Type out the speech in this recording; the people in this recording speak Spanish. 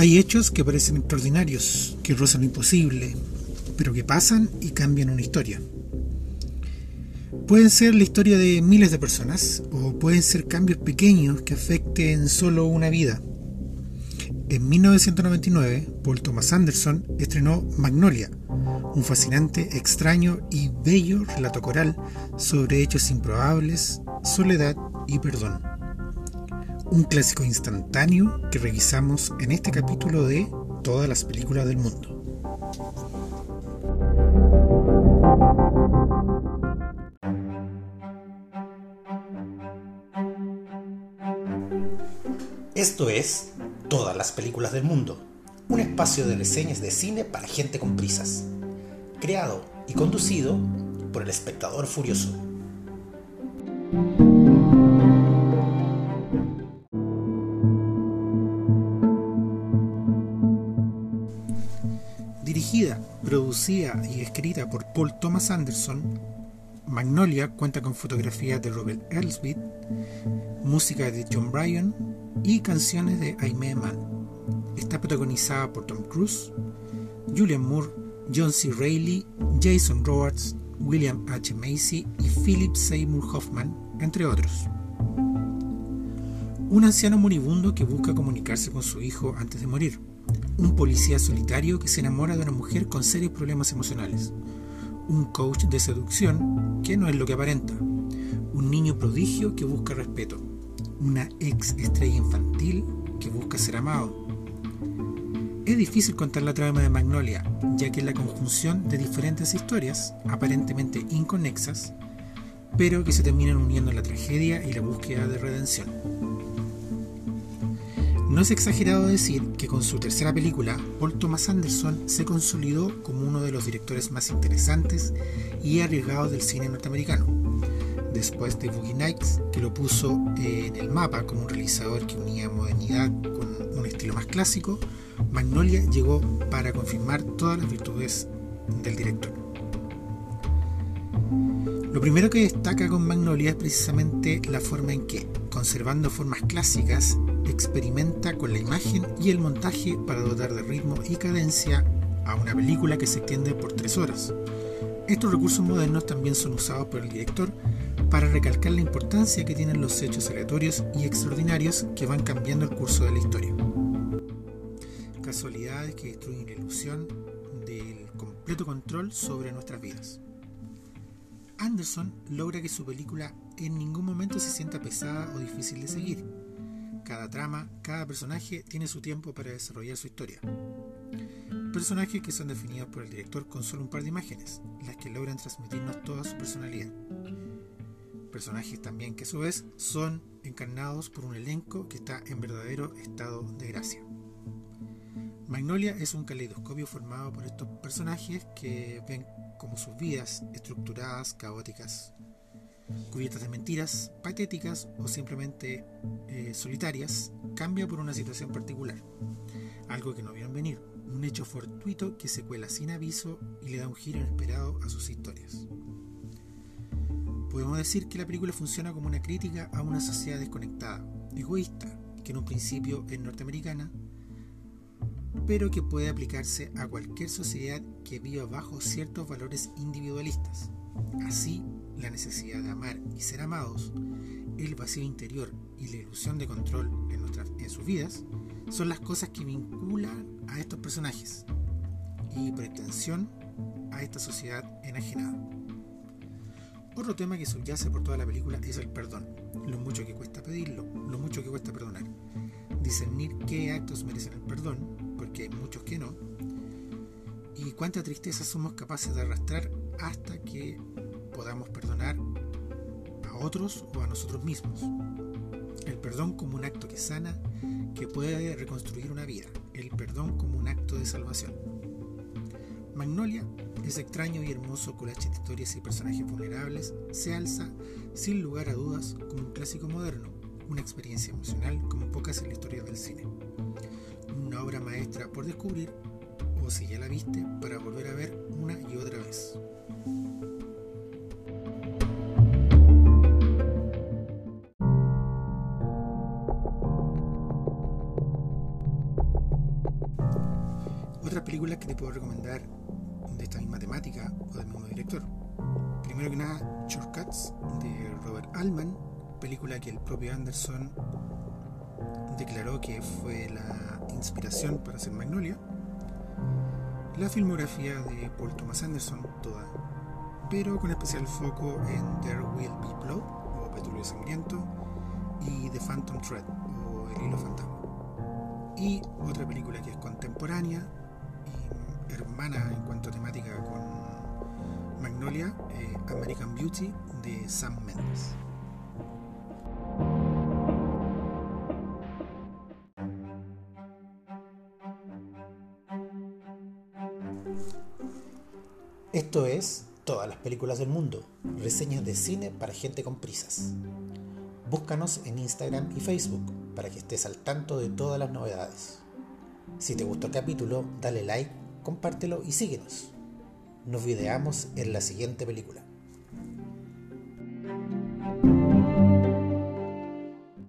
Hay hechos que parecen extraordinarios, que rozan lo imposible, pero que pasan y cambian una historia. Pueden ser la historia de miles de personas o pueden ser cambios pequeños que afecten solo una vida. En 1999, Paul Thomas Anderson estrenó Magnolia, un fascinante, extraño y bello relato coral sobre hechos improbables, soledad y perdón un clásico instantáneo que revisamos en este capítulo de Todas las películas del mundo. Esto es Todas las películas del mundo, un espacio de reseñas de cine para gente con prisas, creado y conducido por el espectador furioso. Producida y escrita por Paul Thomas Anderson, Magnolia cuenta con fotografías de Robert Elsbeth, música de John Bryan y canciones de Aimee Mann. Está protagonizada por Tom Cruise, Julian Moore, John C. Reilly, Jason Roberts, William H. Macy y Philip Seymour Hoffman, entre otros. Un anciano moribundo que busca comunicarse con su hijo antes de morir un policía solitario que se enamora de una mujer con serios problemas emocionales, un coach de seducción que no es lo que aparenta, un niño prodigio que busca respeto, una ex estrella infantil que busca ser amado. Es difícil contar la trama de Magnolia, ya que es la conjunción de diferentes historias, aparentemente inconexas, pero que se terminan uniendo en la tragedia y la búsqueda de redención. No es exagerado decir que con su tercera película, Paul Thomas Anderson se consolidó como uno de los directores más interesantes y arriesgados del cine norteamericano. Después de Boogie Nights, que lo puso en el mapa como un realizador que unía modernidad con un estilo más clásico, Magnolia llegó para confirmar todas las virtudes del director. Lo primero que destaca con Magnolia es precisamente la forma en que, conservando formas clásicas, experimenta con la imagen y el montaje para dotar de ritmo y cadencia a una película que se extiende por tres horas. Estos recursos modernos también son usados por el director para recalcar la importancia que tienen los hechos aleatorios y extraordinarios que van cambiando el curso de la historia. Casualidades que destruyen la ilusión del completo control sobre nuestras vidas. Anderson logra que su película en ningún momento se sienta pesada o difícil de seguir cada trama, cada personaje tiene su tiempo para desarrollar su historia. Personajes que son definidos por el director con solo un par de imágenes, las que logran transmitirnos toda su personalidad. Personajes también que a su vez son encarnados por un elenco que está en verdadero estado de gracia. Magnolia es un caleidoscopio formado por estos personajes que ven como sus vidas estructuradas, caóticas, cubiertas de mentiras, patéticas o simplemente eh, solitarias, cambia por una situación particular. Algo que no vieron venir, un hecho fortuito que se cuela sin aviso y le da un giro inesperado a sus historias. Podemos decir que la película funciona como una crítica a una sociedad desconectada, egoísta, que en un principio es norteamericana, pero que puede aplicarse a cualquier sociedad que viva bajo ciertos valores individualistas. Así la necesidad de amar y ser amados, el vacío interior y la ilusión de control en, nuestras, en sus vidas son las cosas que vinculan a estos personajes y por extensión a esta sociedad enajenada. Otro tema que subyace por toda la película es el perdón, lo mucho que cuesta pedirlo, lo mucho que cuesta perdonar, discernir qué actos merecen el perdón, porque hay muchos que no, y cuánta tristeza somos capaces de arrastrar hasta que podamos perdonar a otros o a nosotros mismos. El perdón como un acto que sana, que puede reconstruir una vida. El perdón como un acto de salvación. Magnolia es extraño y hermoso collage de historias y personajes vulnerables, se alza, sin lugar a dudas, como un clásico moderno, una experiencia emocional como pocas en la historia del cine. Una obra maestra por descubrir, o si ya la viste, para volver a ver una y otra vez. otras películas que te puedo recomendar de esta misma temática o del mismo director. Primero que nada, Shortcuts de Robert Altman, película que el propio Anderson declaró que fue la inspiración para hacer Magnolia. La filmografía de Paul Thomas Anderson, toda, pero con especial foco en There Will Be Blood o Petróleo Sangriento y The Phantom Thread o El Hilo Fantasma. Y otra película que es contemporánea y hermana en cuanto a temática con Magnolia, eh, American Beauty de Sam Mendes. Esto es Todas las películas del mundo, reseñas de cine para gente con prisas. Búscanos en Instagram y Facebook para que estés al tanto de todas las novedades. Si te gustó el capítulo, dale like, compártelo y síguenos. Nos videamos en la siguiente película.